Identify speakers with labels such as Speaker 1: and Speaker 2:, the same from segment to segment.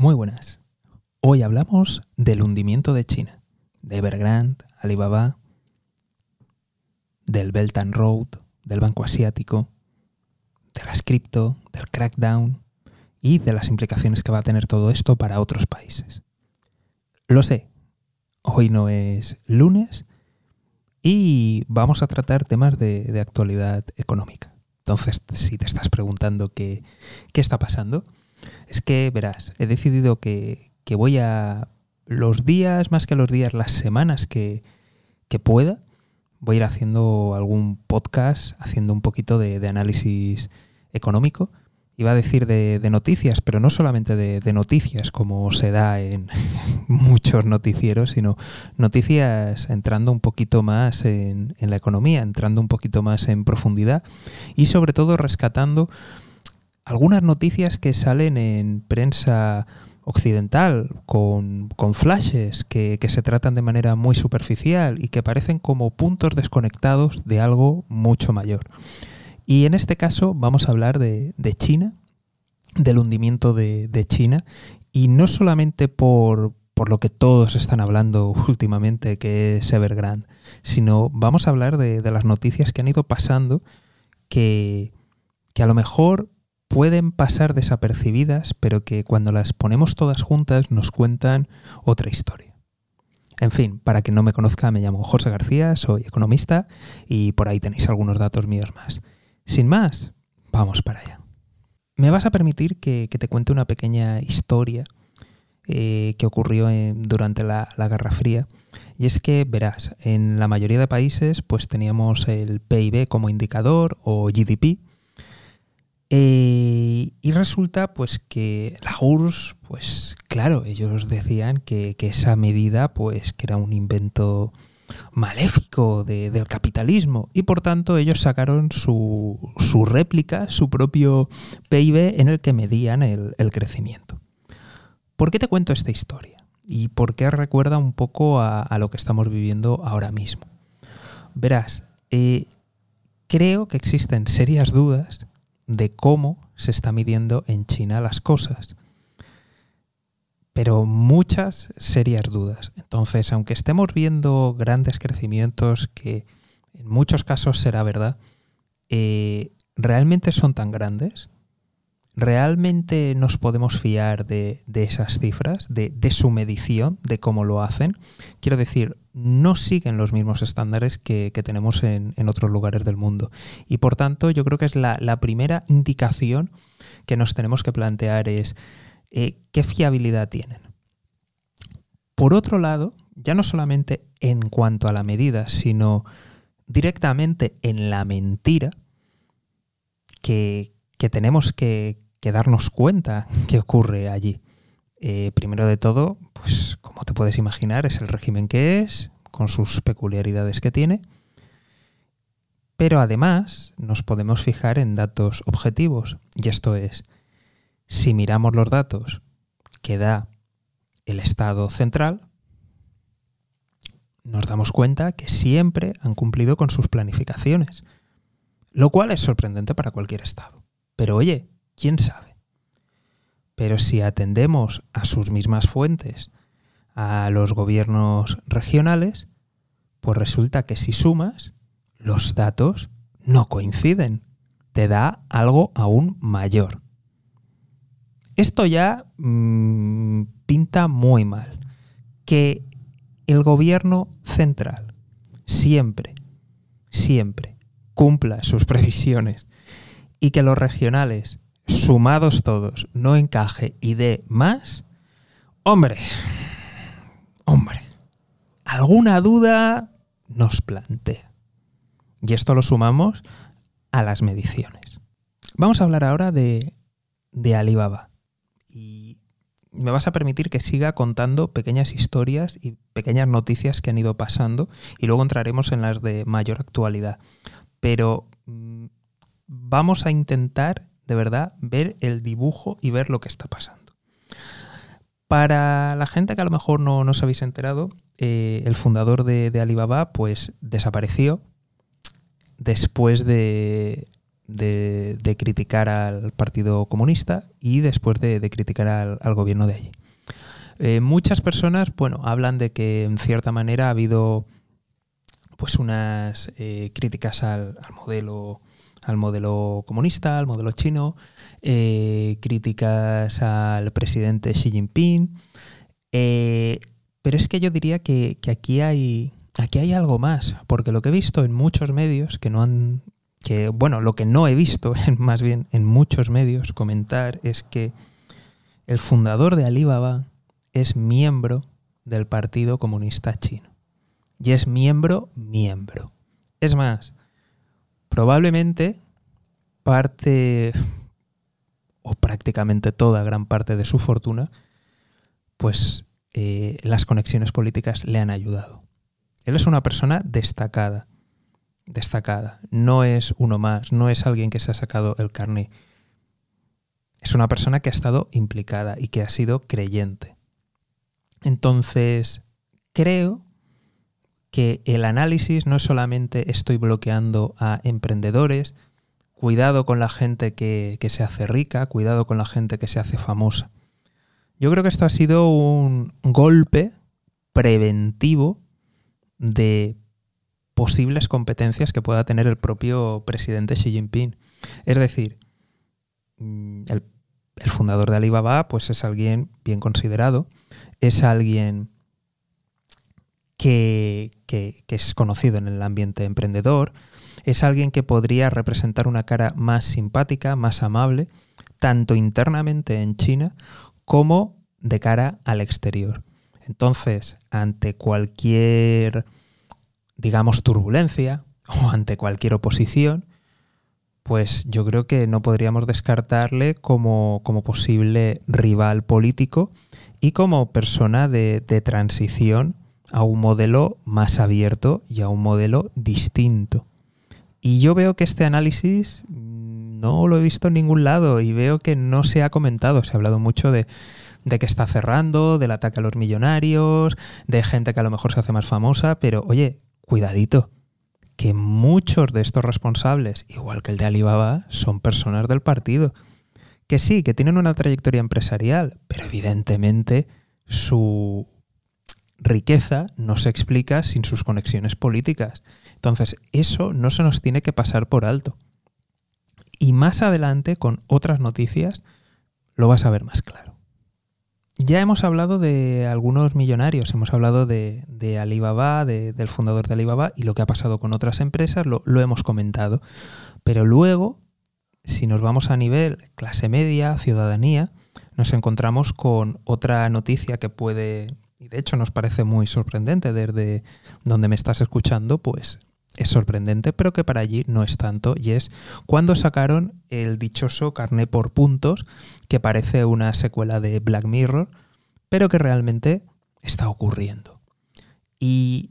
Speaker 1: Muy buenas. Hoy hablamos del hundimiento de China, de Evergrande, Alibaba, del Belt and Road, del Banco Asiático, de las cripto, del crackdown y de las implicaciones que va a tener todo esto para otros países. Lo sé, hoy no es lunes y vamos a tratar temas de, actualidad económica. Entonces, si te estás preguntando qué, qué está pasando, es que, verás, he decidido que, voy a los días, más que los días, las semanas que, pueda, voy a ir haciendo algún podcast, haciendo un poquito de, análisis económico. Iba a decir de, noticias, pero no solamente de, noticias, como se da en muchos noticieros, sino noticias entrando un poquito más en, en la economía, entrando un poquito más en profundidad y sobre todo rescatando algunas noticias que salen en prensa occidental con, flashes que, se tratan de manera muy superficial y que parecen como puntos desconectados de algo mucho mayor. Y en este caso vamos a hablar de, China, del hundimiento de, China, y no solamente por, lo que todos están hablando últimamente, que es Evergrande, sino vamos a hablar de, las noticias que han ido pasando que, que a lo mejor pueden pasar desapercibidas, pero que cuando las ponemos todas juntas nos cuentan otra historia. En fin, para quien no me conozca, me llamo José García, soy economista y por ahí tenéis algunos datos míos más. Sin más, vamos para allá. Me vas a permitir que, te cuente una pequeña historia eh, que ocurrió durante la, la, Guerra Fría. Y es que, verás, en la mayoría de países pues teníamos el PIB como indicador o GDP, eh, y resulta pues que la URSS, pues claro, ellos decían que, esa medida pues que era un invento maléfico del capitalismo y por tanto ellos sacaron su, réplica, su propio PIB en el que medían el, crecimiento. ¿Por qué te cuento esta historia? ¿Y por qué recuerda un poco a, lo que estamos viviendo ahora mismo? Verás, eh, creo que existen serias dudas de cómo se está midiendo en China las cosas. Pero muchas serias dudas. Entonces, aunque estemos viendo grandes crecimientos que en muchos casos será verdad, eh, ¿realmente son tan grandes? ¿Realmente nos podemos fiar de, esas cifras, de, su medición, de cómo lo hacen? Quiero decir, no siguen los mismos estándares que, tenemos en, otros lugares del mundo. Y por tanto, yo creo que es la, primera indicación que nos tenemos que plantear es eh, qué fiabilidad tienen. Por otro lado, ya no solamente en cuanto a la medida, sino directamente en la mentira que, que tenemos que, que darnos cuenta qué ocurre allí. Eh, primero de todo, pues como te puedes imaginar, es el régimen que es, con sus peculiaridades que tiene. Pero además nos podemos fijar en datos objetivos. Y esto es, si miramos los datos que da el Estado central, nos damos cuenta que siempre han cumplido con sus planificaciones. Lo cual es sorprendente para cualquier Estado. Pero oye, quién sabe. Pero si atendemos a sus mismas fuentes, a los gobiernos regionales, pues resulta que si sumas, los datos no coinciden. Te da algo aún mayor. Esto ya mm, pinta muy mal. Que el gobierno central siempre, siempre cumpla sus previsiones y que los regionales sumados todos, no encaje y dé más, hombre, hombre, alguna duda nos plantea. Y esto lo sumamos a las mediciones. Vamos a hablar ahora de, de Alibaba. Y me vas a permitir que siga contando pequeñas historias y pequeñas noticias que han ido pasando y luego entraremos en las de mayor actualidad. Pero mm, vamos a intentar de verdad, ver el dibujo y ver lo que está pasando. Para la gente que a lo mejor no, no os habéis enterado, eh, el fundador de, Alibaba pues desapareció después de, de, criticar al Partido Comunista y después de, criticar al, gobierno de allí. Eh, muchas personas, bueno, hablan de que en cierta manera ha habido pues unas eh, críticas al, modelo al modelo comunista, al modelo chino, eh, críticas al presidente Xi Jinping. pero es que yo diría que, que, aquí, hay, aquí hay algo más, porque lo que he visto en muchos medios que no han que, bueno, lo que no he visto, más bien en muchos medios comentar, es que el fundador de Alibaba es miembro del Partido Comunista Chino. Y es miembro, miembro. Es más, probablemente parte, o prácticamente toda, gran parte de su fortuna, pues eh, las conexiones políticas le han ayudado. Él es una persona destacada destacada. No es uno más, no es alguien que se ha sacado el carné. Es una persona que ha estado implicada y que ha sido creyente. Entonces, creo que el análisis no solamente estoy bloqueando a emprendedores, cuidado con la gente que, que, se hace rica, cuidado con la gente que se hace famosa. Yo creo que esto ha sido un golpe preventivo de posibles competencias que pueda tener el propio presidente Xi Jinping. Es decir, mm, el, fundador de Alibaba pues es alguien bien considerado, es alguien que, es conocido en el ambiente emprendedor, es alguien que podría representar una cara más simpática, más amable, tanto internamente en China como de cara al exterior. Entonces, ante cualquier digamos, turbulencia o ante cualquier oposición, pues yo creo que no podríamos descartarle como, posible rival político y como persona de transición a un modelo más abierto y a un modelo distinto. Y yo veo que este análisis no lo he visto en ningún lado y veo que no se ha comentado. Se ha hablado mucho de, de que está cerrando, del ataque a los millonarios, de gente que a lo mejor se hace más famosa, pero oye, cuidadito, que muchos de estos responsables, igual que el de Alibaba, son personas del partido. Que sí, que tienen una trayectoria empresarial, pero evidentemente su riqueza no se explica sin sus conexiones políticas. Entonces, eso no se nos tiene que pasar por alto. Y más adelante, con otras noticias, lo vas a ver más claro. Ya hemos hablado de algunos millonarios, hemos hablado de, Alibaba, del fundador de Alibaba y lo que ha pasado con otras empresas, lo, hemos comentado. Pero luego, si nos vamos a nivel clase media, ciudadanía, nos encontramos con otra noticia que puede, y de hecho nos parece muy sorprendente desde donde me estás escuchando, pues es sorprendente, pero que para allí no es tanto, y es cuando sacaron el dichoso carné por puntos, que parece una secuela de Black Mirror, pero que realmente está ocurriendo. Y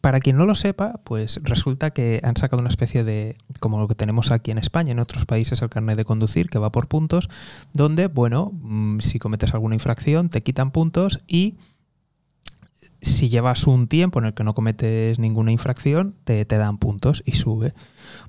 Speaker 1: para quien no lo sepa, pues resulta que han sacado una especie de, como lo que tenemos aquí en España, en otros países el carnet de conducir, que va por puntos, donde, bueno, mm, si cometes alguna infracción, te quitan puntos y si llevas un tiempo en el que no cometes ninguna infracción, te, dan puntos y sube.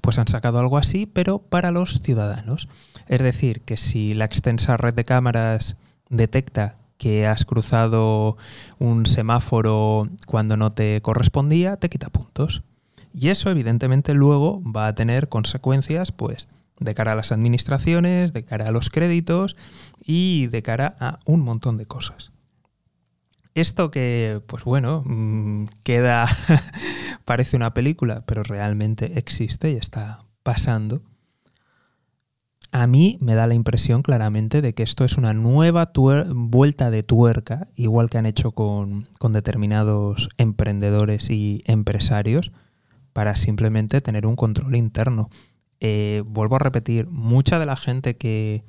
Speaker 1: Pues han sacado algo así, pero para los ciudadanos. Es decir, que si la extensa red de cámaras detecta que has cruzado un semáforo cuando no te correspondía, te quita puntos. Y eso evidentemente luego va a tener consecuencias pues de cara a las administraciones, de cara a los créditos y de cara a un montón de cosas. Esto que, pues bueno, mm, queda, parece una película, pero realmente existe y está pasando. A mí me da la impresión claramente de que esto es una nueva vuelta de tuerca, igual que han hecho con, determinados emprendedores y empresarios, para simplemente tener un control interno. Eh, vuelvo a repetir, mucha de la gente que,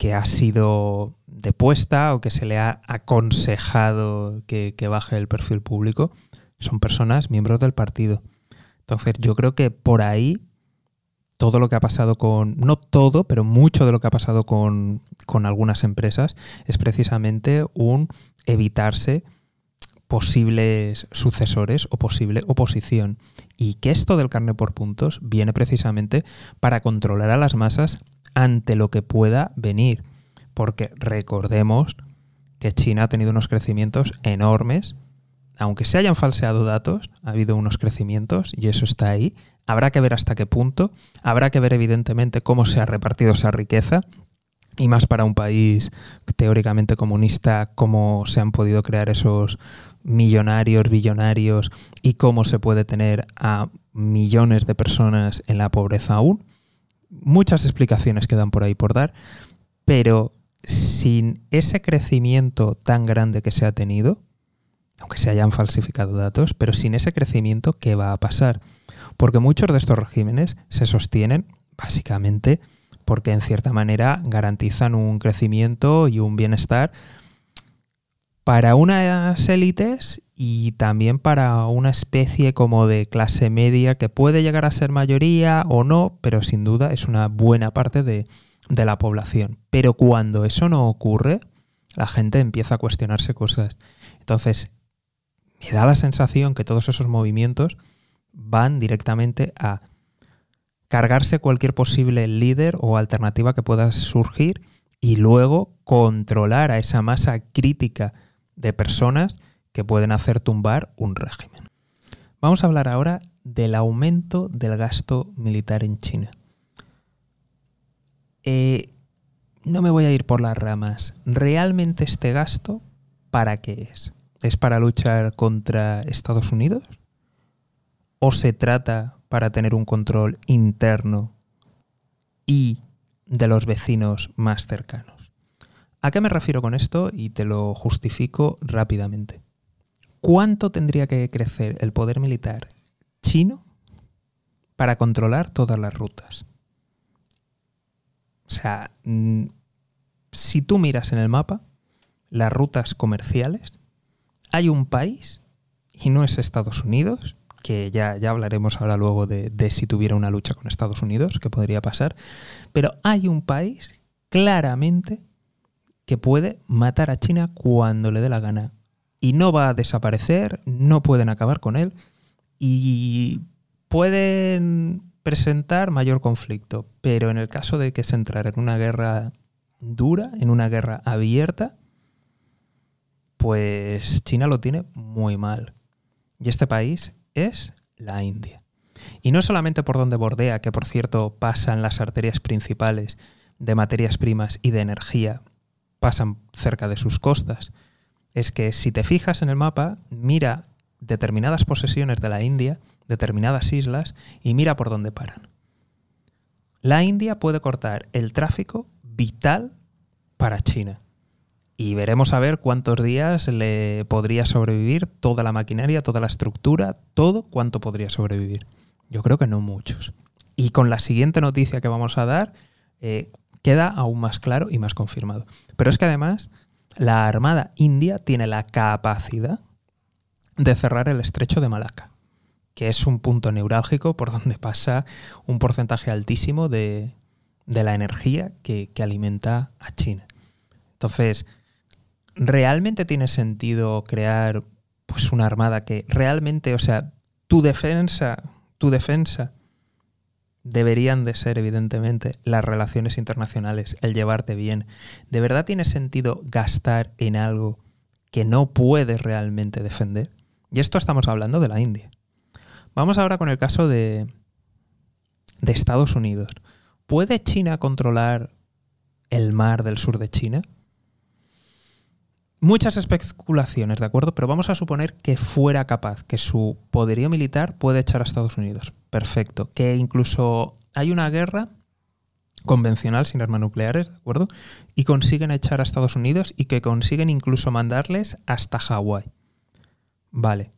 Speaker 1: que ha sido depuesta o que se le ha aconsejado que, baje el perfil público son personas miembros del partido. Entonces yo creo que por ahí todo lo que ha pasado con, no todo, pero mucho de lo que ha pasado con, con algunas empresas es precisamente un evitarse posibles sucesores o posible oposición. Y que esto del carne por puntos viene precisamente para controlar a las masas ante lo que pueda venir. Porque recordemos que China ha tenido unos crecimientos enormes. Aunque se hayan falseado datos, ha habido unos crecimientos y eso está ahí. Habrá que ver hasta qué punto. Habrá que ver evidentemente cómo se ha repartido esa riqueza y más para un país teóricamente comunista, cómo se han podido crear esos millonarios, billonarios y cómo se puede tener a millones de personas en la pobreza aún. Muchas explicaciones quedan por ahí por dar, pero sin ese crecimiento tan grande que se ha tenido, aunque se hayan falsificado datos, pero sin ese crecimiento, ¿qué va a pasar? Porque muchos de estos regímenes se sostienen básicamente porque en cierta manera garantizan un crecimiento y un bienestar para unas élites y también para una especie como de clase media que puede llegar a ser mayoría o no, pero sin duda es una buena parte de, de la población. Pero cuando eso no ocurre, la gente empieza a cuestionarse cosas. Entonces, me da la sensación que todos esos movimientos van directamente a cargarse cualquier posible líder o alternativa que pueda surgir y luego controlar a esa masa crítica de personas que pueden hacer tumbar un régimen. Vamos a hablar ahora del aumento del gasto militar en China. Eh, no me voy a ir por las ramas. ¿Realmente este gasto para qué es? ¿Es para luchar contra Estados Unidos? ¿O se trata para tener un control interno y de los vecinos más cercanos. ¿A qué me refiero con esto? Y te lo justifico rápidamente. ¿Cuánto tendría que crecer el poder militar chino para controlar todas las rutas? O sea, mm, si tú miras en el mapa las rutas comerciales, hay un país, y no es Estados Unidos, que ya, ya hablaremos ahora luego de, de si tuviera una lucha con Estados Unidos, que podría pasar, pero hay un país claramente que puede matar a China cuando le dé la gana. Y no va a desaparecer, no pueden acabar con él y pueden presentar mayor conflicto. Pero en el caso de que se entrara en una guerra dura, en una guerra abierta, pues China lo tiene muy mal. Y este país es la India. Y no solamente por donde bordea, que por cierto pasan las arterias principales de materias primas y de energía, pasan cerca de sus costas. Es que si te fijas en el mapa, mira determinadas posesiones de la India, determinadas islas, y mira por dónde paran. La India puede cortar el tráfico vital para China y veremos a ver cuántos días le podría sobrevivir toda la maquinaria, toda la estructura, todo cuánto podría sobrevivir. Yo creo que no muchos. Y con la siguiente noticia que vamos a dar, eh, queda aún más claro y más confirmado. Pero es que además la Armada India tiene la capacidad de cerrar el estrecho de Malaca, que es un punto neurálgico por donde pasa un porcentaje altísimo de, la energía que, que alimenta a China. Entonces, ¿realmente tiene sentido crear pues una armada que realmente, o sea, tu defensa, tu defensa deberían de ser evidentemente las relaciones internacionales, el llevarte bien. ¿De verdad tiene sentido gastar en algo que no puedes realmente defender? Y esto estamos hablando de la India. Vamos ahora con el caso de, de Estados Unidos. ¿Puede China controlar el mar del sur de China? Muchas especulaciones, ¿de acuerdo? Pero vamos a suponer que fuera capaz, que su poderío militar puede echar a Estados Unidos. Perfecto. Que incluso hay una guerra convencional sin armas nucleares, ¿de acuerdo? Y consiguen echar a Estados Unidos y que consiguen incluso mandarles hasta Hawái. Vale.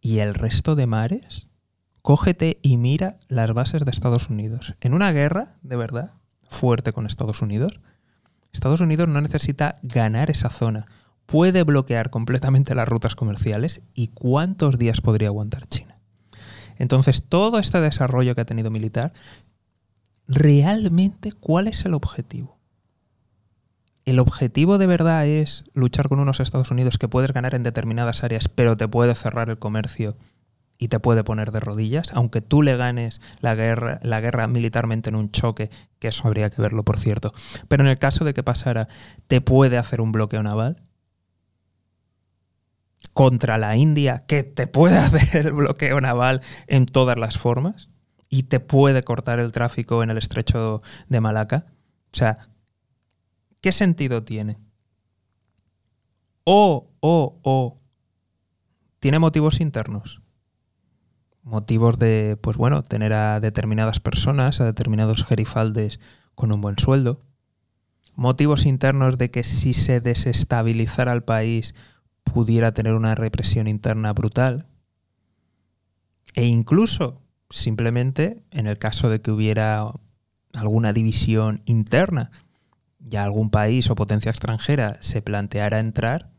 Speaker 1: ¿Y el resto de mares? Cógete y mira las bases de Estados Unidos. En una guerra, de verdad, fuerte con Estados Unidos, Estados Unidos no necesita ganar esa zona. Puede bloquear completamente las rutas comerciales y cuántos días podría aguantar China. Entonces, todo este desarrollo que ha tenido militar, realmente, ¿cuál es el objetivo? el objetivo de verdad es luchar con unos Estados Unidos que puedes ganar en determinadas áreas, pero te puede cerrar el comercio y te puede poner de rodillas, aunque tú le ganes la guerra, militarmente en un choque, que eso habría que verlo, por cierto. Pero en el caso de que pasara, te puede hacer un bloqueo naval contra la India, que te puede hacer el bloqueo naval en todas las formas y te puede cortar el tráfico en el estrecho de Malaca. O sea, ¿qué sentido tiene? O, o, o, tiene motivos internos motivos de, pues bueno, tener a determinadas personas, a determinados gerifaldes con un buen sueldo, motivos internos de que si se desestabilizara el país pudiera tener una represión interna brutal, e incluso simplemente en el caso de que hubiera alguna división interna, ya algún país o potencia extranjera se planteara entrar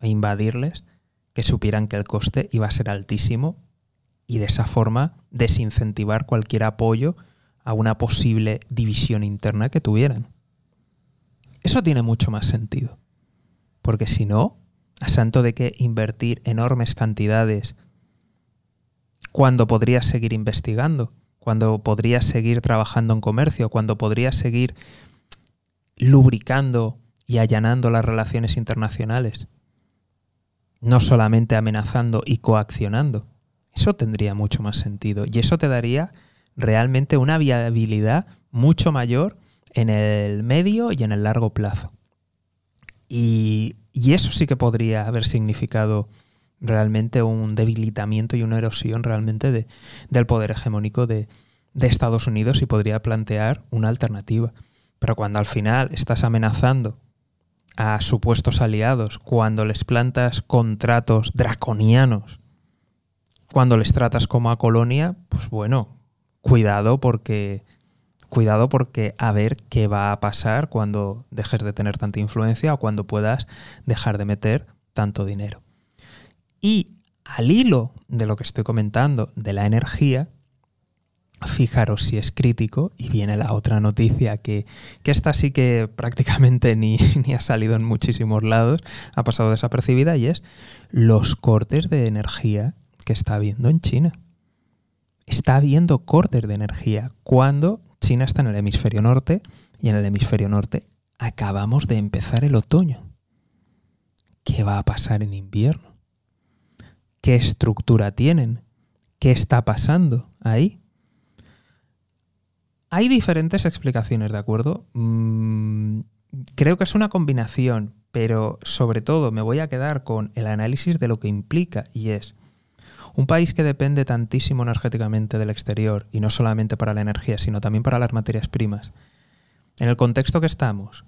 Speaker 1: e invadirles, que supieran que el coste iba a ser altísimo y de esa forma desincentivar cualquier apoyo a una posible división interna que tuvieran. Eso tiene mucho más sentido, porque si no, a santo de que invertir enormes cantidades cuando podrías seguir investigando, cuando podrías seguir trabajando en comercio, cuando podrías seguir lubricando y allanando las relaciones internacionales, no solamente amenazando y coaccionando. Eso tendría mucho más sentido y eso te daría realmente una viabilidad mucho mayor en el medio y en el largo plazo. Y, eso sí que podría haber significado realmente un debilitamiento y una erosión realmente de, del poder hegemónico de, de Estados Unidos y podría plantear una alternativa. Pero cuando al final estás amenazando a supuestos aliados, cuando les plantas contratos draconianos cuando les tratas como a colonia, pues bueno, cuidado porque cuidado porque a ver qué va a pasar cuando dejes de tener tanta influencia o cuando puedas dejar de meter tanto dinero. Y al hilo de lo que estoy comentando de la energía, fijaros si es crítico y viene la otra noticia que, que esta sí que prácticamente ni, ni ha salido en muchísimos lados, ha pasado desapercibida y es los cortes de energía que está habiendo en China. Está habiendo cortes de energía cuando China está en el hemisferio norte y en el hemisferio norte acabamos de empezar el otoño. ¿Qué va a pasar en invierno? ¿Qué estructura tienen? ¿Qué está pasando ahí? Hay diferentes explicaciones, ¿de acuerdo? Mm, creo que es una combinación, pero sobre todo me voy a quedar con el análisis de lo que implica y es un país que depende tantísimo energéticamente del exterior, y no solamente para la energía, sino también para las materias primas, en el contexto que estamos,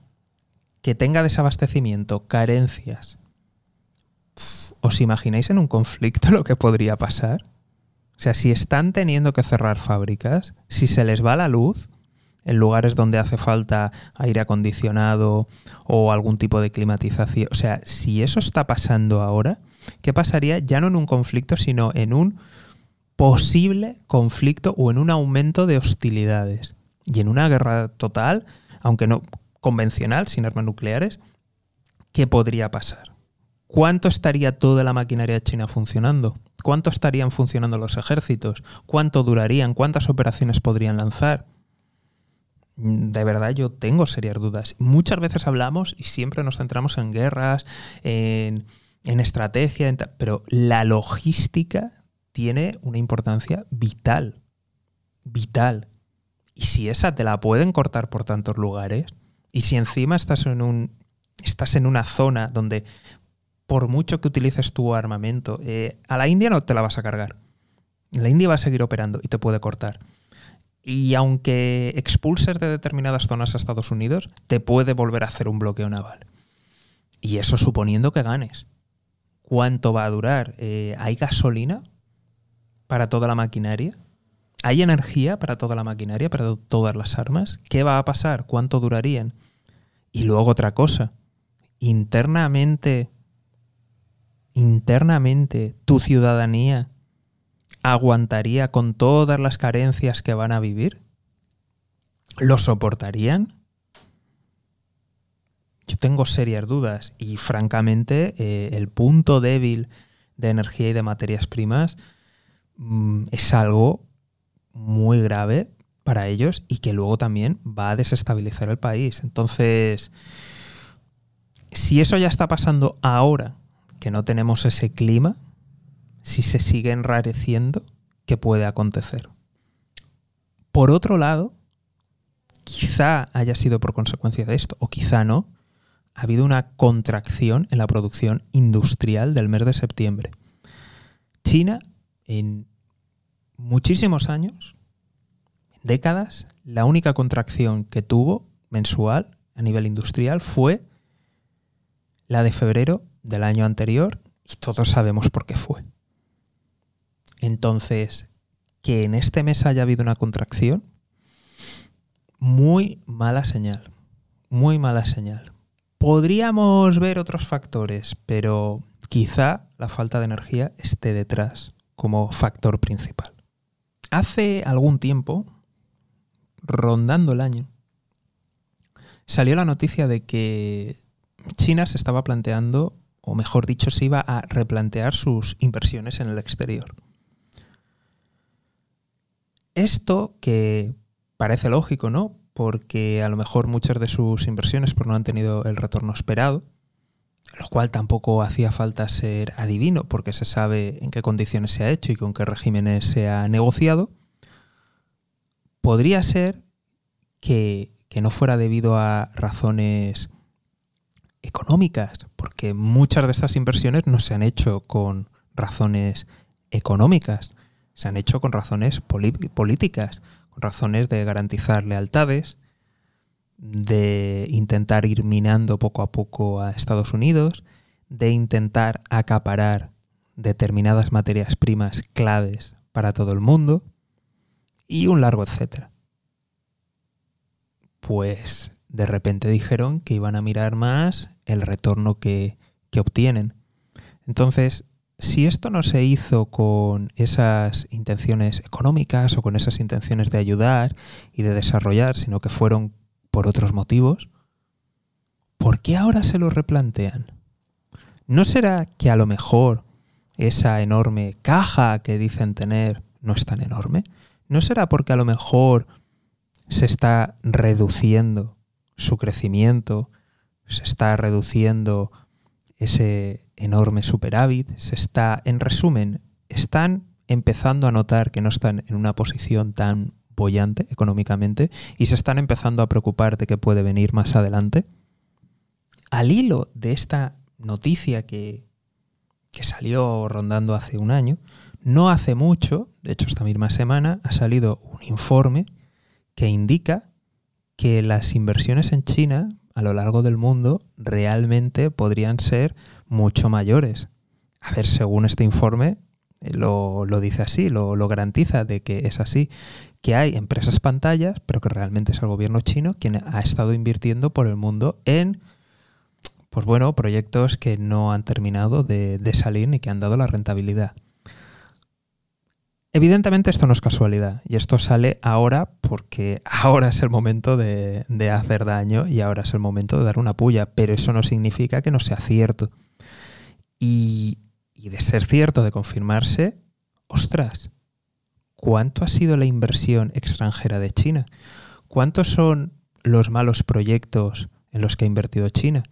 Speaker 1: que tenga desabastecimiento, carencias, ¿os imagináis en un conflicto lo que podría pasar? O sea, si están teniendo que cerrar fábricas, si se les va la luz en lugares donde hace falta aire acondicionado o algún tipo de climatización, o sea, si eso está pasando ahora, ¿Qué pasaría ya no en un conflicto, sino en un posible conflicto o en un aumento de hostilidades? Y en una guerra total, aunque no convencional, sin armas nucleares, ¿qué podría pasar? ¿Cuánto estaría toda la maquinaria china funcionando? ¿Cuánto estarían funcionando los ejércitos? ¿Cuánto durarían? ¿Cuántas operaciones podrían lanzar? De verdad yo tengo serias dudas. Muchas veces hablamos y siempre nos centramos en guerras, en, en estrategia, pero la logística tiene una importancia vital, vital. Y si esa te la pueden cortar por tantos lugares, y si encima estás en, un, estás en una zona donde por mucho que utilices tu armamento, eh, a la India no te la vas a cargar. La India va a seguir operando y te puede cortar. Y aunque expulses de determinadas zonas a Estados Unidos, te puede volver a hacer un bloqueo naval. Y eso suponiendo que ganes cuánto va a durar. Eh, ¿Hay gasolina para toda la maquinaria? ¿Hay energía para toda la maquinaria, para todas las armas? ¿Qué va a pasar? ¿Cuánto durarían? Y luego otra cosa. Internamente, internamente, tu ciudadanía aguantaría con todas las carencias que van a vivir? ¿Lo soportarían? Yo tengo serias dudas y francamente eh, el punto débil de energía y de materias primas mm, es algo muy grave para ellos y que luego también va a desestabilizar el país. Entonces, si eso ya está pasando ahora, que no tenemos ese clima, si se sigue enrareciendo, ¿qué puede acontecer? Por otro lado, quizá haya sido por consecuencia de esto, o quizá no, ha habido una contracción en la producción industrial del mes de septiembre. China, en muchísimos años, décadas, la única contracción que tuvo mensual a nivel industrial fue la de febrero del año anterior y todos sabemos por qué fue. Entonces, que en este mes haya habido una contracción, muy mala señal, muy mala señal. Podríamos ver otros factores, pero quizá la falta de energía esté detrás como factor principal. Hace algún tiempo, rondando el año, salió la noticia de que China se estaba planteando, o mejor dicho, se iba a replantear sus inversiones en el exterior. Esto que parece lógico, ¿no? Porque a lo mejor muchas de sus inversiones pues, no han tenido el retorno esperado, lo cual tampoco hacía falta ser adivino, porque se sabe en qué condiciones se ha hecho y con qué regímenes se ha negociado. Podría ser que, que no fuera debido a razones económicas, porque muchas de estas inversiones no se han hecho con razones económicas, se han hecho con razones políticas, razones de garantizar lealtades, de intentar ir minando poco a poco a Estados Unidos, de intentar acaparar determinadas materias primas claves para todo el mundo y un largo etcétera. Pues de repente dijeron que iban a mirar más el retorno que, que obtienen. Entonces, si esto no se hizo con esas intenciones económicas o con esas intenciones de ayudar y de desarrollar, sino que fueron por otros motivos, ¿por qué ahora se lo replantean? ¿No será que a lo mejor esa enorme caja que dicen tener no es tan enorme? ¿No será porque a lo mejor se está reduciendo su crecimiento, se está reduciendo ese enorme superávit, se está, en resumen, están empezando a notar que no están en una posición tan bollante económicamente y se están empezando a preocupar de que puede venir más adelante. Al hilo de esta noticia que, que salió rondando hace un año, no hace mucho, de hecho esta misma semana, ha salido un informe que indica que las inversiones en China a lo largo del mundo realmente podrían ser mucho mayores. A ver, según este informe, eh, lo, dice así, lo, lo, garantiza de que es así, que hay empresas pantallas, pero que realmente es el gobierno chino quien ha estado invirtiendo por el mundo en, pues bueno, proyectos que no han terminado de, de salir ni que han dado la rentabilidad. Evidentemente esto no es casualidad y esto sale ahora porque ahora es el momento de, hacer daño y ahora es el momento de dar una puya, pero eso no significa que no sea cierto. Y, y de ser cierto, de confirmarse, ostras, ¿cuánto ha sido la inversión extranjera de China? ¿Cuántos son los malos proyectos en los que ha invertido China?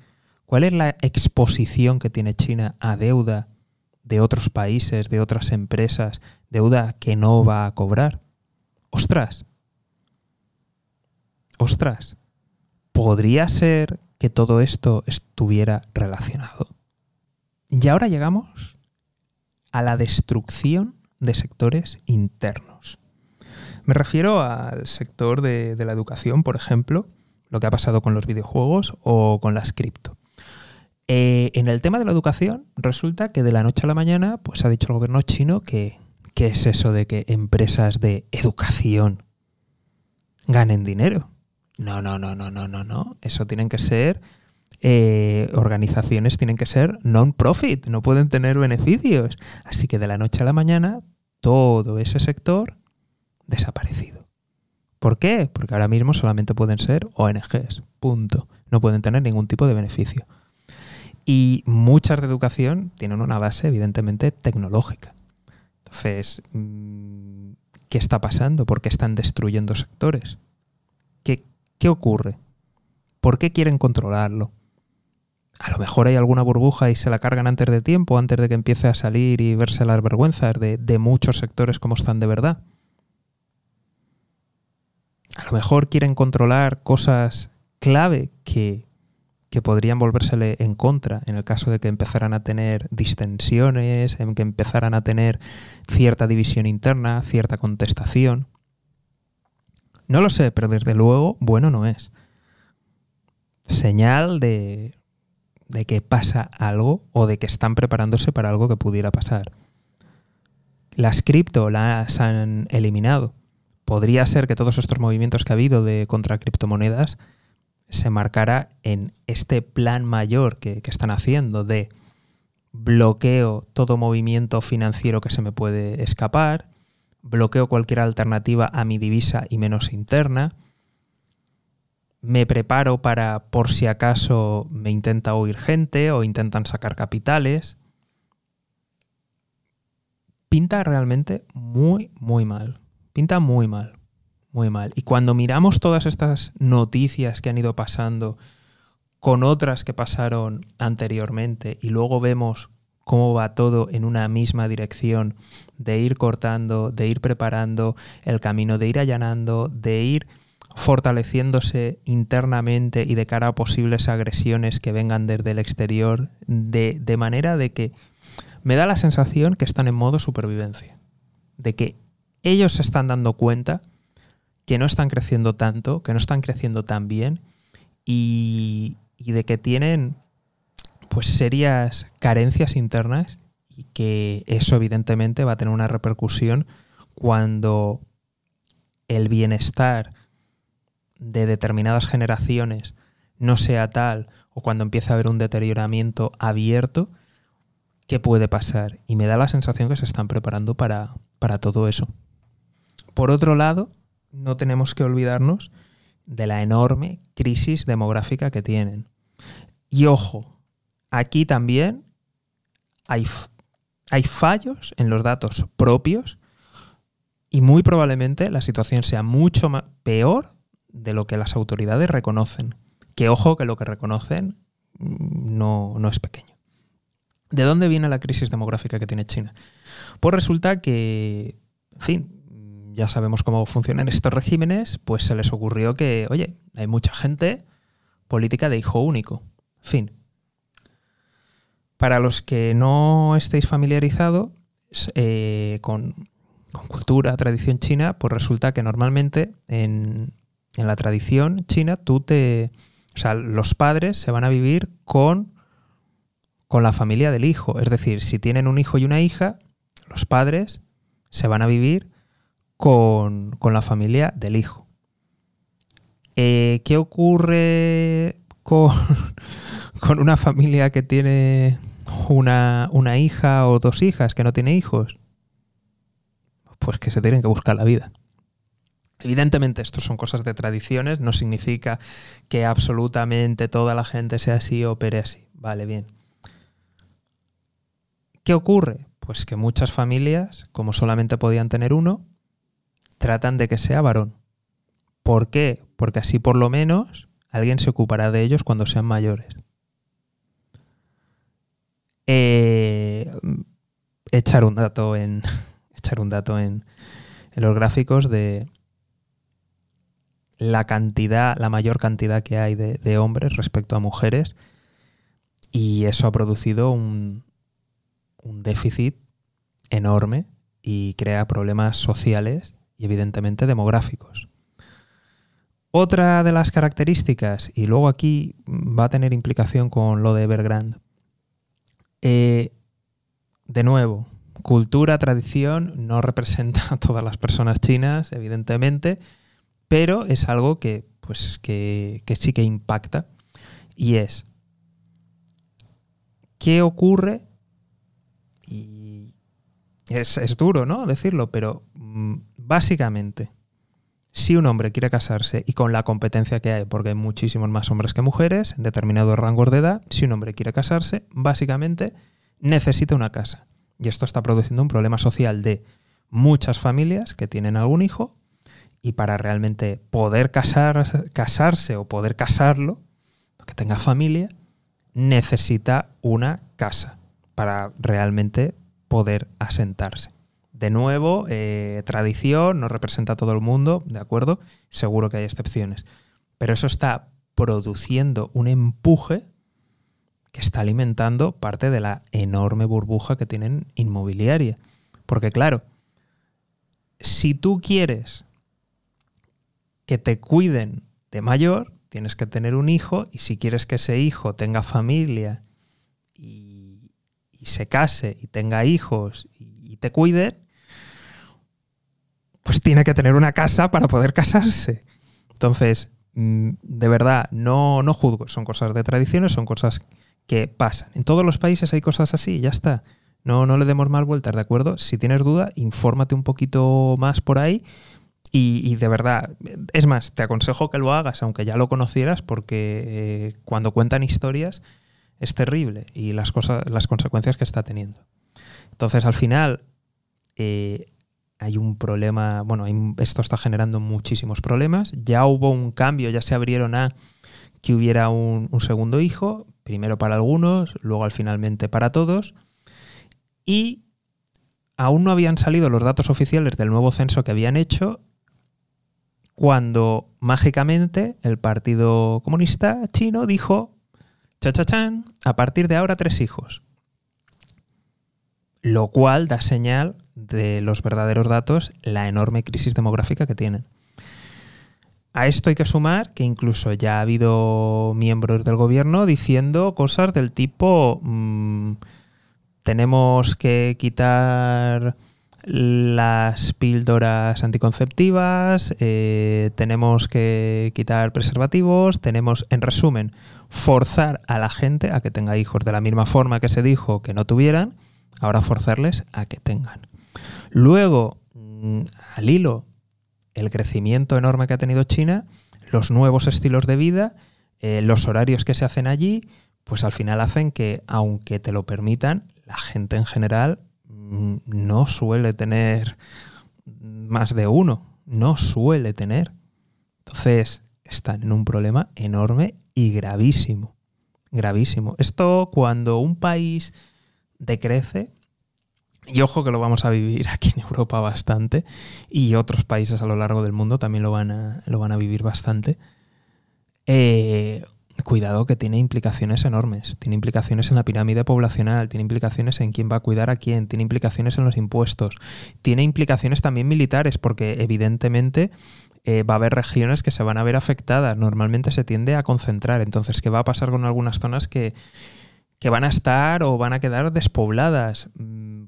Speaker 1: ¿Cuál es la exposición que tiene China a deuda de otros países, de otras empresas, deuda que no va a cobrar. Ostras. Ostras. ¿Podría ser que todo esto estuviera relacionado? Y ahora llegamos a la destrucción de sectores internos. Me refiero al sector de, la educación, por ejemplo, lo que ha pasado con los videojuegos o con las cripto. Eh, en el tema de la educación, resulta que de la noche a la mañana, pues ha dicho el gobierno chino que ¿qué es eso de que empresas de educación ganen dinero? No, no, no, no, no, no, no. Eso tienen que ser eh, organizaciones, tienen que ser non-profit, no pueden tener beneficios. Así que de la noche a la mañana, todo ese sector desaparecido. ¿Por qué? Porque ahora mismo solamente pueden ser ONGs. Punto. no pueden tener ningún tipo de beneficio. Y muchas de educación tienen una base, evidentemente, tecnológica. Entonces, mm, ¿qué está pasando? ¿Por qué están destruyendo sectores? ¿Qué, qué ocurre? ¿Por qué quieren controlarlo? A lo mejor hay alguna burbuja y se la cargan antes de tiempo, antes de que empiece a salir y verse las vergüenzas de, de muchos sectores como están de verdad. A lo mejor quieren controlar cosas clave que, que podrían volvérsele en contra en el caso de que empezaran a tener distensiones, en que empezaran a tener cierta división interna, cierta contestación. No lo sé, pero desde luego bueno no es. Señal de de que pasa algo o de que están preparándose para algo que pudiera pasar. Las cripto las han eliminado. Podría ser que todos estos movimientos que ha habido de contra criptomonedas se marcara en este plan mayor que, que están haciendo de bloqueo todo movimiento financiero que se me puede escapar, bloqueo cualquier alternativa a mi divisa y menos interna, me preparo para por si acaso me intenta oír gente o intentan sacar capitales. Pinta realmente muy, muy mal. Pinta muy mal. Muy mal. Y cuando miramos todas estas noticias que han ido pasando con otras que pasaron anteriormente y luego vemos cómo va todo en una misma dirección de ir cortando, de ir preparando el camino, de ir allanando, de ir fortaleciéndose internamente y de cara a posibles agresiones que vengan desde el exterior, de, de manera de que me da la sensación que están en modo supervivencia, de que ellos se están dando cuenta que no están creciendo tanto, que no están creciendo tan bien y, de que tienen pues serias carencias internas y que eso evidentemente va a tener una repercusión cuando el bienestar de determinadas generaciones no sea tal o cuando empieza a haber un deterioramiento abierto, ¿qué puede pasar? Y me da la sensación que se están preparando para, para todo eso. Por otro lado, no tenemos que olvidarnos de la enorme crisis demográfica que tienen. Y ojo, aquí también hay, hay fallos en los datos propios y muy probablemente la situación sea mucho peor de lo que las autoridades reconocen. Que ojo que lo que reconocen mm, no, no es pequeño. ¿De dónde viene la crisis demográfica que tiene China? Pues resulta que, en fin, ya sabemos cómo funcionan estos regímenes, pues se les ocurrió que, oye, hay mucha gente política de hijo único. Fin. Para los que no estéis familiarizados eh, con, cultura, tradición china, pues resulta que normalmente en, en la tradición china, tú te. O sea, los padres se van a vivir con, con la familia del hijo. Es decir, si tienen un hijo y una hija, los padres se van a vivir con, con la familia del hijo. Eh, ¿Qué ocurre con, con, una familia que tiene una, una hija o dos hijas que no tiene hijos? Pues que se tienen que buscar la vida. Evidentemente, esto son cosas de tradiciones, no significa que absolutamente toda la gente sea así o opere así. Vale, bien. ¿Qué ocurre? Pues que muchas familias, como solamente podían tener uno, tratan de que sea varón. ¿Por qué? Porque así por lo menos alguien se ocupará de ellos cuando sean mayores. Eh, echar un dato en. echar un dato en, los gráficos de la cantidad, la mayor cantidad que hay de, hombres respecto a mujeres y eso ha producido un déficit enorme y crea problemas sociales y evidentemente demográficos. Otra de las características, y luego aquí va a tener implicación con lo de Evergrande, eh, de nuevo, cultura, tradición, no representa a todas las personas chinas, evidentemente, pero es algo que, pues, que, sí que impacta y es ¿qué ocurre? Y es, duro, ¿no? Decirlo, pero mm, básicamente si un hombre quiere casarse y con la competencia que hay, porque hay muchísimos más hombres que mujeres en determinados rangos de edad, si un hombre quiere casarse, básicamente necesita una casa. Y esto está produciendo un problema social de muchas familias que tienen algún hijo y para realmente poder casar, casarse o poder casarlo, que tenga familia, necesita una casa para realmente poder asentarse. De nuevo, eh, tradición, no representa a todo el mundo, ¿de acuerdo? Seguro que hay excepciones. Pero eso está produciendo un empuje que está alimentando parte de la enorme burbuja que tienen inmobiliaria. Porque claro, si tú quieres que te cuiden de mayor, tienes que tener un hijo y si quieres que ese hijo tenga familia y, se case y tenga hijos y, y te cuide, pues tiene que tener una casa para poder casarse. Entonces, mm, de verdad, no, no juzgo, son cosas de tradiciones, son cosas que pasan. En todos los países hay cosas así, ya está. No, no le demos más vueltas, ¿de acuerdo? Si tienes duda, infórmate un poquito más por ahí. Y, de verdad, es más, te aconsejo que lo hagas, aunque ya lo conocieras, porque eh, cuando cuentan historias es terrible y las, cosas, las consecuencias que está teniendo. Entonces, al final, eh, hay un problema, bueno, esto está generando muchísimos problemas. Ya hubo un cambio, ya se abrieron a que hubiera un, segundo hijo, primero para algunos, luego al finalmente para todos. Y aún no habían salido los datos oficiales del nuevo censo que habían hecho cuando mágicamente el Partido Comunista Chino dijo, chachachán, a partir de ahora tres hijos. Lo cual da señal de los verdaderos datos la enorme crisis demográfica que tienen. A esto hay que sumar que incluso ya ha habido miembros del gobierno diciendo cosas del tipo mm, tenemos que quitar las píldoras anticonceptivas, eh, tenemos que quitar preservativos, tenemos, en resumen, forzar a la gente a que tenga hijos de la misma forma que se dijo que no tuvieran, ahora forzarles a que tengan. Luego, mm, al hilo, el crecimiento enorme que ha tenido China, los nuevos estilos de vida, eh, los horarios que se hacen allí, pues al final hacen que, aunque te lo permitan, la gente en general mm, no suele tener más de uno, no suele tener. Entonces, están en un problema enorme y gravísimo. Gravísimo. Esto cuando un país decrece, y ojo que lo vamos a vivir aquí en Europa bastante y otros países a lo largo del mundo también lo van a, lo van a vivir bastante. Eh, cuidado que tiene implicaciones enormes. Tiene implicaciones en la pirámide poblacional, tiene implicaciones en quién va a cuidar a quién, tiene implicaciones en los impuestos, tiene implicaciones también militares porque evidentemente eh, va a haber regiones que se van a ver afectadas. Normalmente se tiende a concentrar. Entonces, ¿qué va a pasar con algunas zonas que que van a estar o van a quedar despobladas. Mm,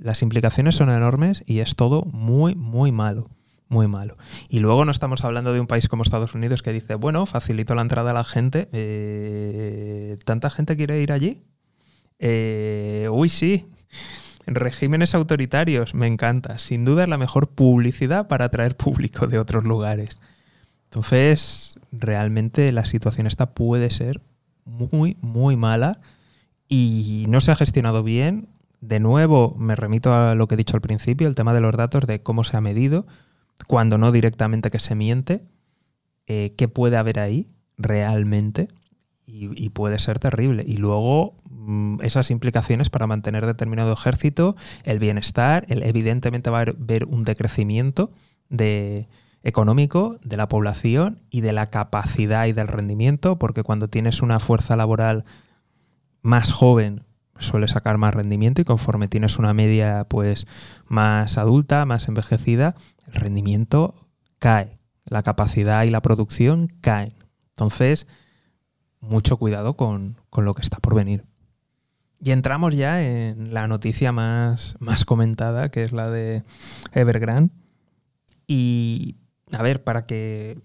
Speaker 1: las implicaciones son enormes y es todo muy, muy malo. Muy malo. Y luego no estamos hablando de un país como Estados Unidos que dice, bueno, facilito la entrada a la gente. Eh, ¿Tanta gente quiere ir allí? Eh, uy, sí. Regímenes autoritarios, me encanta. Sin duda es la mejor publicidad para atraer público de otros lugares. Entonces, realmente la situación esta puede ser muy, muy mala y no se ha gestionado bien. De nuevo, me remito a lo que he dicho al principio, el tema de los datos, de cómo se ha medido, cuando no directamente que se miente, eh, qué puede haber ahí realmente y, puede ser terrible. Y luego mm, esas implicaciones para mantener determinado ejército, el bienestar, evidentemente va a haber un decrecimiento de, económico de la población y de la capacidad y del rendimiento, porque cuando tienes una fuerza laboral más joven suele sacar más rendimiento y conforme tienes una media pues más adulta, más envejecida, el rendimiento cae, la capacidad y la producción caen. Entonces, mucho cuidado con, con lo que está por venir. Y entramos ya en la noticia más, más comentada, que es la de Evergrande. Y a ver, para que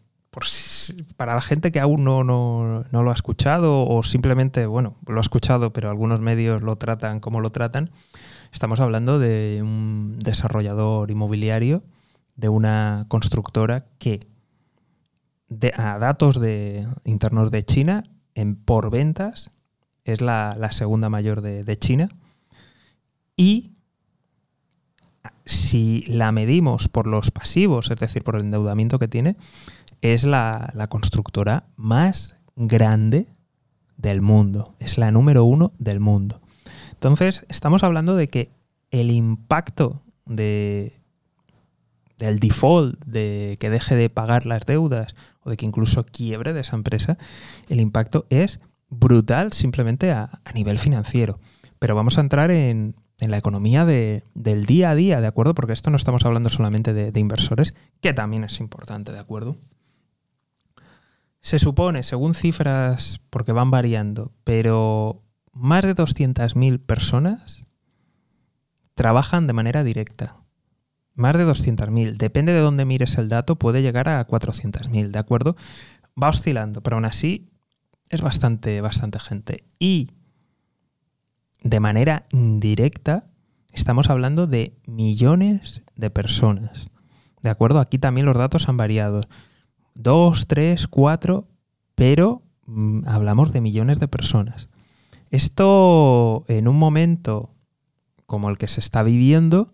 Speaker 1: para la gente que aún no, no, lo ha escuchado o simplemente, bueno, lo ha escuchado, pero algunos medios lo tratan como lo tratan, estamos hablando de un desarrollador inmobiliario de una constructora que a datos de, internos de China, en por ventas, es la, segunda mayor de, China. Y si la medimos por los pasivos, es decir, por el endeudamiento que tiene, es la, constructora más grande del mundo. Es la número uno del mundo. Entonces, estamos hablando de que el impacto de, del default, de que deje de pagar las deudas o de que incluso quiebre de esa empresa, el impacto es brutal simplemente a, nivel financiero. Pero vamos a entrar en, la economía del día a día, ¿de acuerdo? Porque esto no estamos hablando solamente de, de inversores, que también es importante, ¿de acuerdo? Se supone, según cifras, porque van variando, pero más de 200.000 personas trabajan de manera directa. Más de 200.000. Depende de dónde mires el dato, puede llegar a 400.000, ¿de acuerdo? Va oscilando, pero aún así es bastante, bastante gente. Y de manera indirecta estamos hablando de millones de personas. ¿De acuerdo? Aquí también los datos han variado dos, tres, cuatro, pero mm, hablamos de millones de personas. Esto en un momento como el que se está viviendo,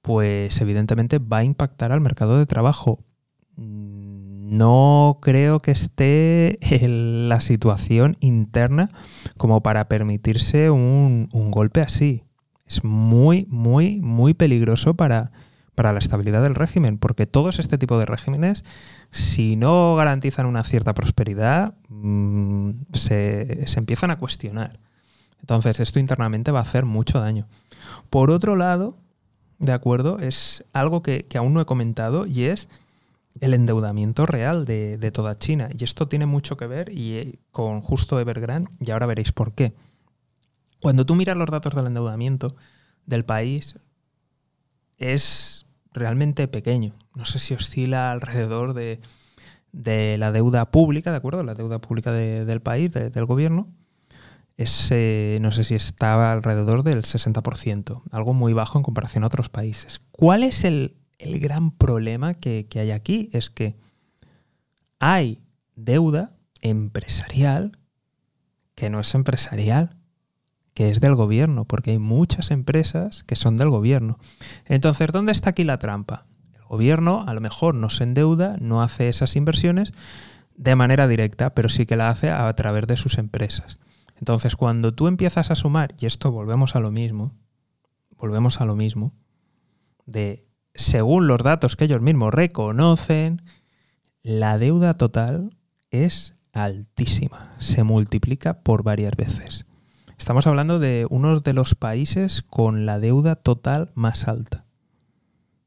Speaker 1: pues evidentemente va a impactar al mercado de trabajo. No creo que esté en la situación interna como para permitirse un, un golpe así. Es muy, muy, muy peligroso para, para la estabilidad del régimen, porque todos este tipo de regímenes, si no garantizan una cierta prosperidad, mm, se, empiezan a cuestionar. Entonces, esto internamente va a hacer mucho daño. Por otro lado, de acuerdo, es algo que, aún no he comentado y es el endeudamiento real de, de, toda China. Y esto tiene mucho que ver y, eh, con justo Evergrande, y ahora veréis por qué. Cuando tú miras los datos del endeudamiento del país, es realmente pequeño. No sé si oscila alrededor de, la deuda pública, ¿de acuerdo? La deuda pública del país, del gobierno. Es, eh, no sé si estaba alrededor del 60%, algo muy bajo en comparación a otros países. ¿Cuál es el, gran problema que hay aquí? Es que hay deuda empresarial que no es empresarial, que es del gobierno, porque hay muchas empresas que son del gobierno. Entonces, ¿dónde está aquí la trampa? El gobierno a lo mejor no se endeuda, no hace esas inversiones de manera directa, pero sí que la hace a través de sus empresas. Entonces, cuando tú empiezas a sumar, y esto volvemos a lo mismo, volvemos a lo mismo, de según los datos que ellos mismos reconocen, la deuda total es altísima, se multiplica por varias veces. Estamos hablando de uno de los países con la deuda total más alta.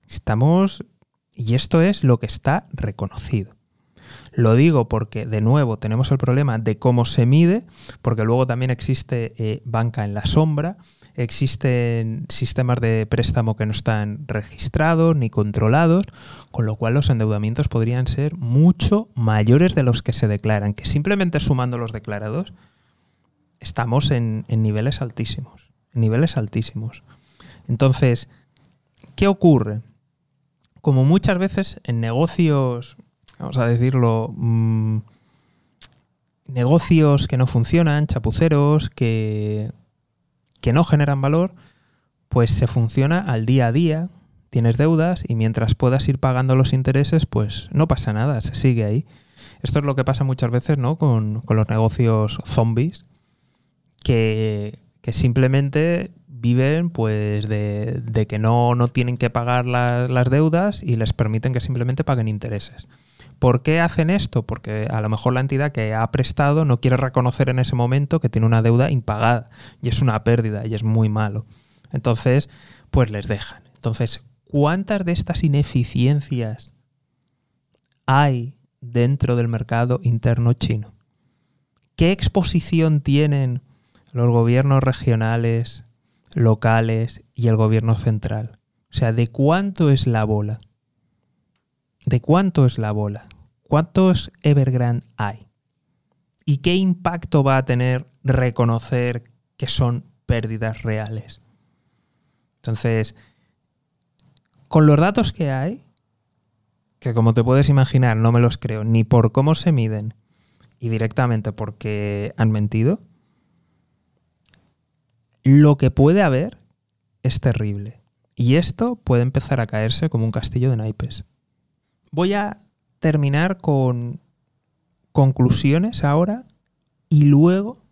Speaker 1: Estamos, y esto es lo que está reconocido. Lo digo porque, de nuevo, tenemos el problema de cómo se mide, porque luego también existe eh, banca en la sombra, existen sistemas de préstamo que no están registrados ni controlados, con lo cual los endeudamientos podrían ser mucho mayores de los que se declaran, que simplemente sumando los declarados estamos en, niveles altísimos. niveles altísimos. Entonces, ¿qué ocurre? Como muchas veces en negocios, vamos a decirlo, mm, negocios que no funcionan, chapuceros, que, que no generan valor, pues se funciona al día a día, tienes deudas y mientras puedas ir pagando los intereses, pues no pasa nada, se sigue ahí. Esto es lo que pasa muchas veces ¿no? con, con los negocios zombies, que, simplemente viven pues de, que no, tienen que pagar las deudas y les permiten que simplemente paguen intereses. ¿Por qué hacen esto? Porque a lo mejor la entidad que ha prestado no quiere reconocer en ese momento que tiene una deuda impagada y es una pérdida y es muy malo. Entonces, pues les dejan. Entonces, ¿cuántas de estas ineficiencias hay dentro del mercado interno chino? ¿Qué exposición tienen los gobiernos regionales, locales y el gobierno central. O sea, ¿de cuánto es la bola? ¿De cuánto es la bola? ¿Cuántos Evergrande hay? ¿Y qué impacto va a tener reconocer que son pérdidas reales? Entonces, con los datos que hay, que como te puedes imaginar no me los creo ni por cómo se miden y directamente porque han mentido, lo que puede haber es terrible. Y esto puede empezar a caerse como un castillo de naipes. Voy a terminar con conclusiones ahora y luego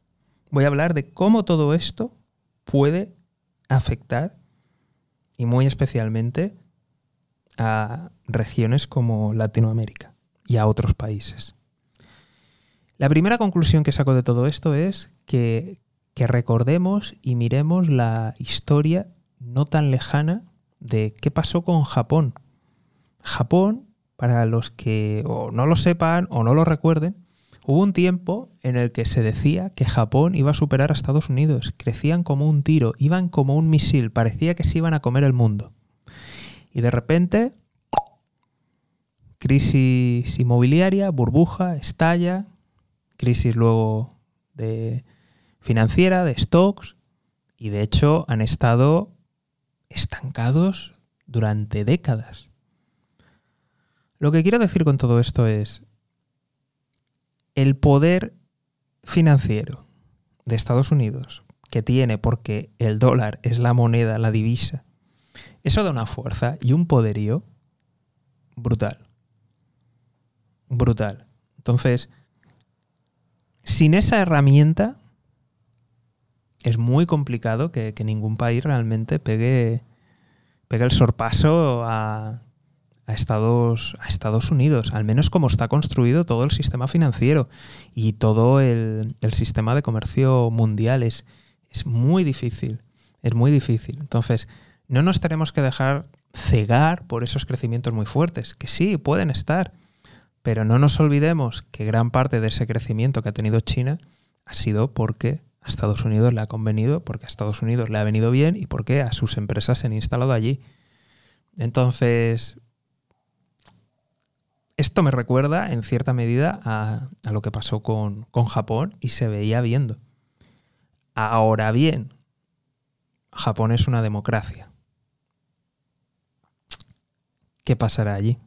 Speaker 1: voy a hablar de cómo todo esto puede afectar y muy especialmente a regiones como Latinoamérica y a otros países. La primera conclusión que saco de todo esto es que, que recordemos y miremos la historia no tan lejana de qué pasó con Japón. Japón, para los que no lo sepan o no lo recuerden, hubo un tiempo en el que se decía que Japón iba a superar a Estados Unidos. Crecían como un tiro, iban como un misil, parecía que se iban a comer el mundo. Y de repente, crisis inmobiliaria, burbuja, estalla, crisis luego de financiera, de stocks, y de hecho han estado estancados durante décadas. Lo que quiero decir con todo esto es el poder financiero de Estados Unidos que tiene porque el dólar es la moneda, la divisa, eso da una fuerza y un poderío brutal. Brutal. Entonces, sin esa herramienta, es muy complicado que, ningún país realmente pegue, pegue el sorpaso a, Estados, a Estados Unidos, al menos como está construido todo el sistema financiero y todo el, sistema de comercio mundial. Es, es muy difícil, es muy difícil. Entonces, no nos tenemos que dejar cegar por esos crecimientos muy fuertes, que sí, pueden estar, pero no nos olvidemos que gran parte de ese crecimiento que ha tenido China ha sido porque a Estados Unidos le ha convenido, porque a Estados Unidos le ha venido bien y porque a sus empresas se han instalado allí. Entonces, esto me recuerda en cierta medida a, lo que pasó con, con Japón y se veía viendo. Ahora bien, Japón es una democracia. ¿Qué pasará allí?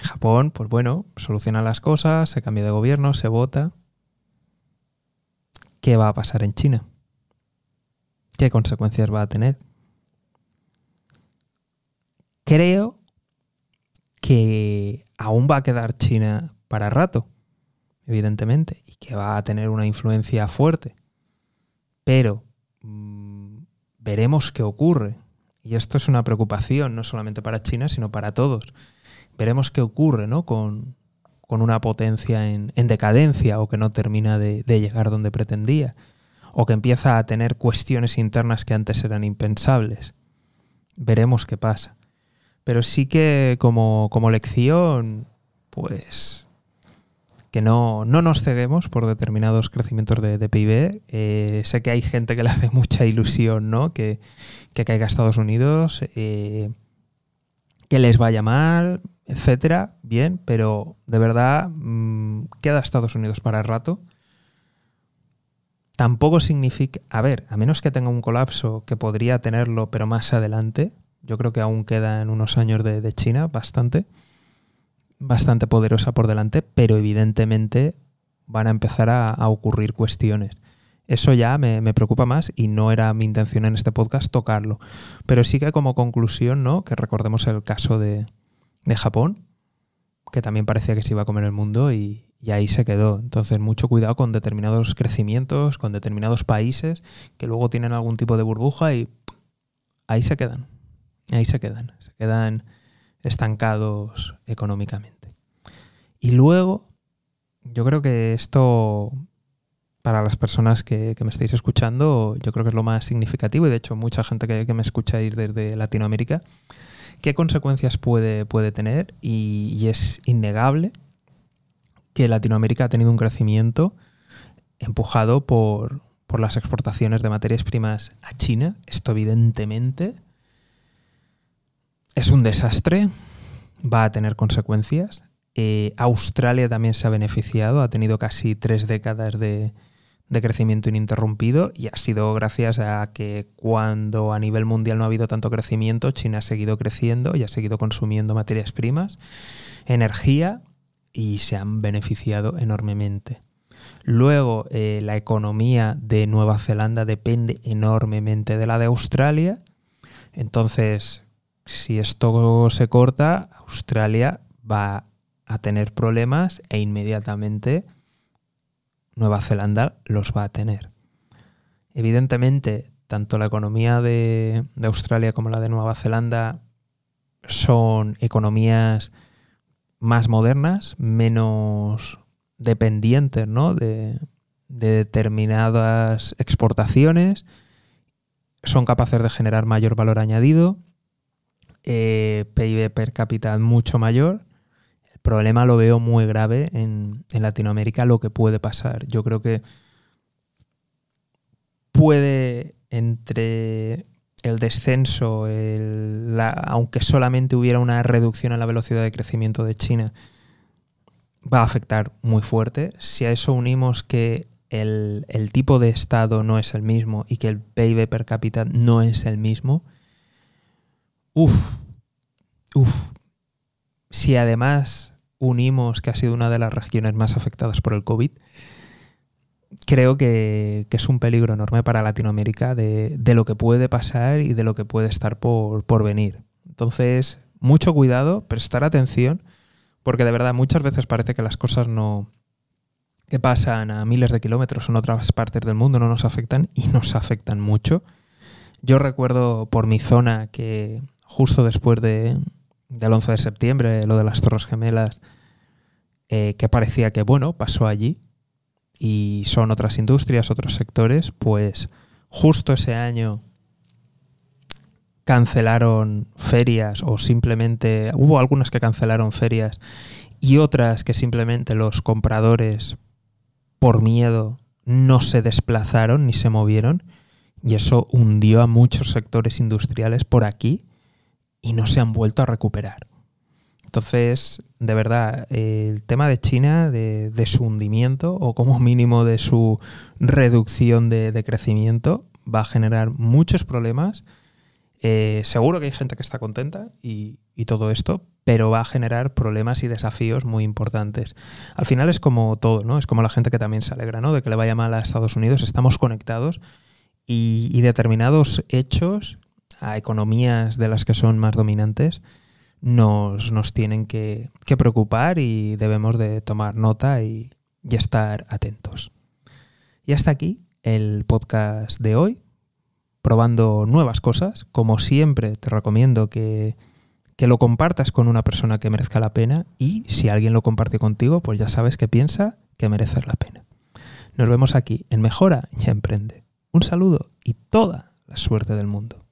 Speaker 1: Japón, pues bueno, soluciona las cosas, se cambia de gobierno, se vota ¿qué va a pasar en China? ¿Qué consecuencias va a tener? Creo que aún va a quedar China para rato, evidentemente, y que va a tener una influencia fuerte. Pero mm, veremos qué ocurre. Y esto es una preocupación no solamente para China, sino para todos. Veremos qué ocurre ¿no? con, con una potencia en, decadencia o que no termina de, llegar donde pretendía, o que empieza a tener cuestiones internas que antes eran impensables. Veremos qué pasa. Pero sí que como, lección, pues que no, no, nos ceguemos por determinados crecimientos de, PIB. Eh, sé que hay gente que le hace mucha ilusión ¿no? que, que caiga a Estados Unidos, eh, que les vaya mal, etcétera, bien, pero de verdad mm, queda Estados Unidos para el rato. Tampoco significa, a ver, a menos que tenga un colapso que podría tenerlo, pero más adelante, yo creo que aún queda en unos años de, China bastante, bastante poderosa por delante, pero evidentemente van a empezar a, ocurrir cuestiones. Eso ya me, preocupa más y no era mi intención en este podcast tocarlo. Pero sí que como conclusión, ¿no? Que recordemos el caso de Japón, que también parecía que se iba a comer el mundo y, ahí se quedó. Entonces, mucho cuidado con determinados crecimientos, con determinados países que luego tienen algún tipo de burbuja y ahí se quedan. Ahí se quedan. Se quedan estancados económicamente. Y luego, yo creo que esto, para las personas que, me estáis escuchando, yo creo que es lo más significativo y de hecho mucha gente que, que me escucha ir desde Latinoamérica, qué consecuencias puede, puede tener y, es innegable que Latinoamérica ha tenido un crecimiento empujado por, las exportaciones de materias primas a China. Esto evidentemente es un desastre, va a tener consecuencias. Eh, Australia también se ha beneficiado, ha tenido casi tres décadas de, de crecimiento ininterrumpido y ha sido gracias a que cuando a nivel mundial no ha habido tanto crecimiento, China ha seguido creciendo y ha seguido consumiendo materias primas, energía y se han beneficiado enormemente. Luego, eh, la economía de Nueva Zelanda depende enormemente de la de Australia. Entonces, si esto se corta, Australia va a tener problemas e inmediatamente Nueva Zelanda los va a tener. Evidentemente, tanto la economía de, Australia como la de Nueva Zelanda son economías más modernas, menos dependientes de, determinadas exportaciones, son capaces de generar mayor valor añadido, eh, PIB per cápita mucho mayor problema lo veo muy grave en, Latinoamérica, lo que puede pasar. Yo creo que puede entre el descenso, aunque solamente hubiera una reducción en la velocidad de crecimiento de China, va a afectar muy fuerte. Si a eso unimos que el, el, tipo de Estado no es el mismo y que el PIB per cápita no es el mismo, uff, uff. Si además unimos que ha sido una de las regiones más afectadas por el COVID, creo que, es un peligro enorme para Latinoamérica de, lo que puede pasar y de lo que puede estar por, por venir. Entonces, mucho cuidado, prestar atención, porque de verdad muchas veces parece que las cosas no que pasan a miles de kilómetros en otras partes del mundo no nos afectan y nos afectan mucho. Yo recuerdo por mi zona que justo después de, del 11 de septiembre, lo de las Torres Gemelas, eh, que parecía que, bueno, pasó allí y son otras industrias, otros sectores, pues justo ese año cancelaron ferias o simplemente hubo algunas que cancelaron ferias y otras que simplemente los compradores por miedo no se desplazaron ni se movieron y eso hundió a muchos sectores industriales por aquí y no se han vuelto a recuperar. Entonces, de verdad, el tema de China, de, su hundimiento o como mínimo de su reducción de, crecimiento, va a generar muchos problemas. Eh, seguro que hay gente que está contenta y, todo esto, pero va a generar problemas y desafíos muy importantes. Al final es como todo, ¿no? Es como la gente que también se alegra, ¿no? De que le vaya mal a Estados Unidos. Estamos conectados y determinados hechos a economías de las que son más dominantes, nos, nos tienen que, preocupar y debemos de tomar nota y, y estar atentos. Y hasta aquí el podcast de hoy, probando nuevas cosas. Como siempre, te recomiendo que, que, lo compartas con una persona que merezca la pena y si alguien lo comparte contigo, pues ya sabes que piensa que merece la pena. Nos vemos aquí en Mejora y Emprende. Un saludo y toda la suerte del mundo.